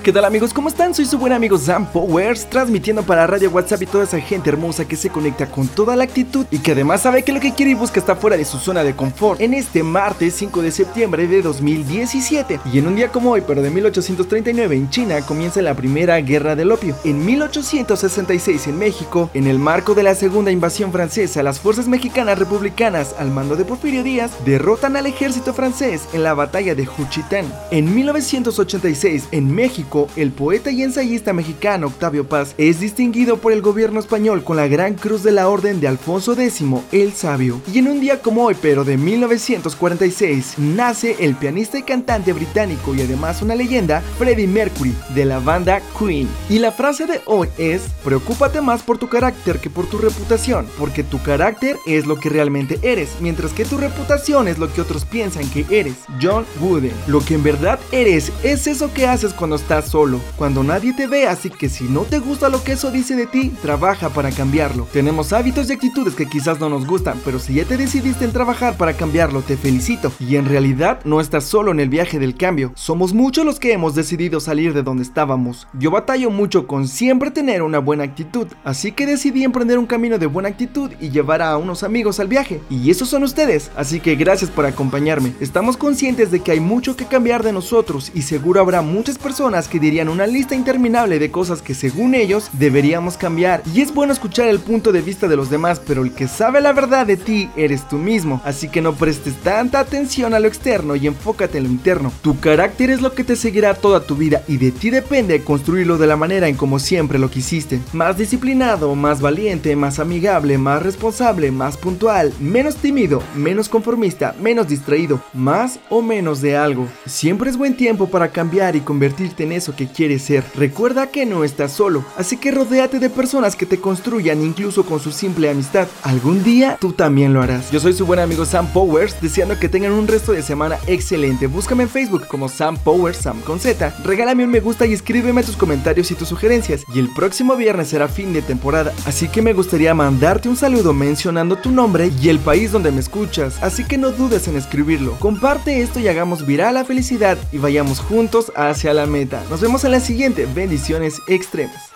¿Qué tal amigos? ¿Cómo están? Soy su buen amigo Sam Powers, transmitiendo para Radio WhatsApp y toda esa gente hermosa que se conecta con toda la actitud y que además sabe que lo que quiere y busca está fuera de su zona de confort. En este martes 5 de septiembre de 2017 y en un día como hoy, pero de 1839 en China, comienza la primera guerra del opio. En 1866 en México, en el marco de la segunda invasión francesa, las fuerzas mexicanas republicanas al mando de Porfirio Díaz derrotan al ejército francés en la batalla de Juchitán. En 1986 en México, el poeta y ensayista mexicano Octavio Paz es distinguido por el gobierno español con la Gran Cruz de la Orden de Alfonso X el Sabio. Y en un día como hoy, pero de 1946, nace el pianista y cantante británico y además una leyenda, Freddie Mercury, de la banda Queen. Y la frase de hoy es, preocúpate más por tu carácter que por tu reputación, porque tu carácter es lo que realmente eres, mientras que tu reputación es lo que otros piensan que eres. John Wooden. Lo que en verdad eres es eso que haces cuando estás solo, cuando nadie te ve, así que si no te gusta lo que eso dice de ti, trabaja para cambiarlo. Tenemos hábitos y actitudes que quizás no nos gustan, pero si ya te decidiste en trabajar para cambiarlo, te felicito. Y en realidad no estás solo en el viaje del cambio, somos muchos los que hemos decidido salir de donde estábamos. Yo batallo mucho con siempre tener una buena actitud, así que decidí emprender un camino de buena actitud y llevar a unos amigos al viaje. Y esos son ustedes, así que gracias por acompañarme. Estamos conscientes de que hay mucho que cambiar de nosotros y seguro habrá muchas personas que dirían una lista interminable de cosas que según ellos deberíamos cambiar. Y es bueno escuchar el punto de vista de los demás, pero el que sabe la verdad de ti eres tú mismo. Así que no prestes tanta atención a lo externo y enfócate en lo interno. Tu carácter es lo que te seguirá toda tu vida y de ti depende construirlo de la manera en como siempre lo quisiste. Más disciplinado, más valiente, más amigable, más responsable, más puntual, menos tímido, menos conformista, menos distraído, más o menos de algo. Siempre es buen tiempo para cambiar y convertirte en eso que quieres ser. Recuerda que no estás solo, así que rodéate de personas que te construyan incluso con su simple amistad. Algún día tú también lo harás. Yo soy su buen amigo Sam Powers, deseando que tengan un resto de semana excelente. Búscame en Facebook como Sam Powers, Sam con Z. Regálame un me gusta y escríbeme tus comentarios y tus sugerencias. Y el próximo viernes será fin de temporada, así que me gustaría mandarte un saludo mencionando tu nombre y el país donde me escuchas, así que no dudes en escribirlo. Comparte esto y hagamos viral la felicidad y vayamos juntos hacia la meta. Nos vemos en la siguiente. Bendiciones extremas.